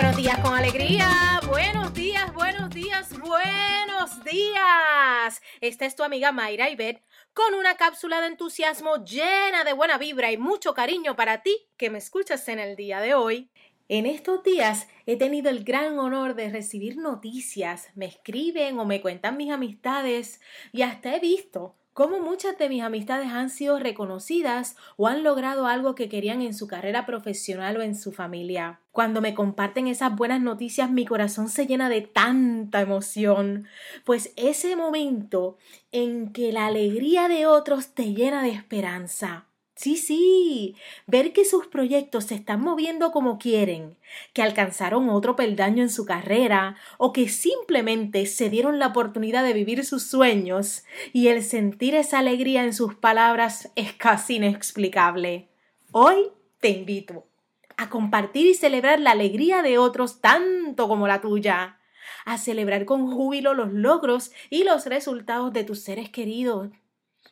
Buenos días con alegría, buenos días, buenos días, buenos días. Esta es tu amiga Mayra Ibet con una cápsula de entusiasmo llena de buena vibra y mucho cariño para ti que me escuchas en el día de hoy. En estos días he tenido el gran honor de recibir noticias, me escriben o me cuentan mis amistades y hasta he visto cómo muchas de mis amistades han sido reconocidas o han logrado algo que querían en su carrera profesional o en su familia. Cuando me comparten esas buenas noticias mi corazón se llena de tanta emoción, pues ese momento en que la alegría de otros te llena de esperanza. Sí, sí, ver que sus proyectos se están moviendo como quieren, que alcanzaron otro peldaño en su carrera o que simplemente se dieron la oportunidad de vivir sus sueños y el sentir esa alegría en sus palabras es casi inexplicable. Hoy te invito a compartir y celebrar la alegría de otros tanto como la tuya, a celebrar con júbilo los logros y los resultados de tus seres queridos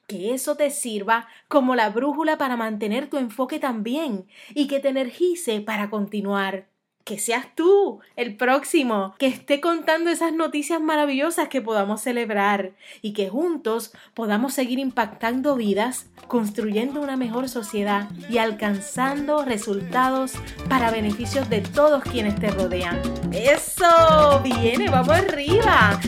que eso te sirva como la brújula para mantener tu enfoque también y que te energice para continuar. Que seas tú el próximo que esté contando esas noticias maravillosas que podamos celebrar y que juntos podamos seguir impactando vidas, construyendo una mejor sociedad y alcanzando resultados para beneficios de todos quienes te rodean. Eso, viene, vamos arriba.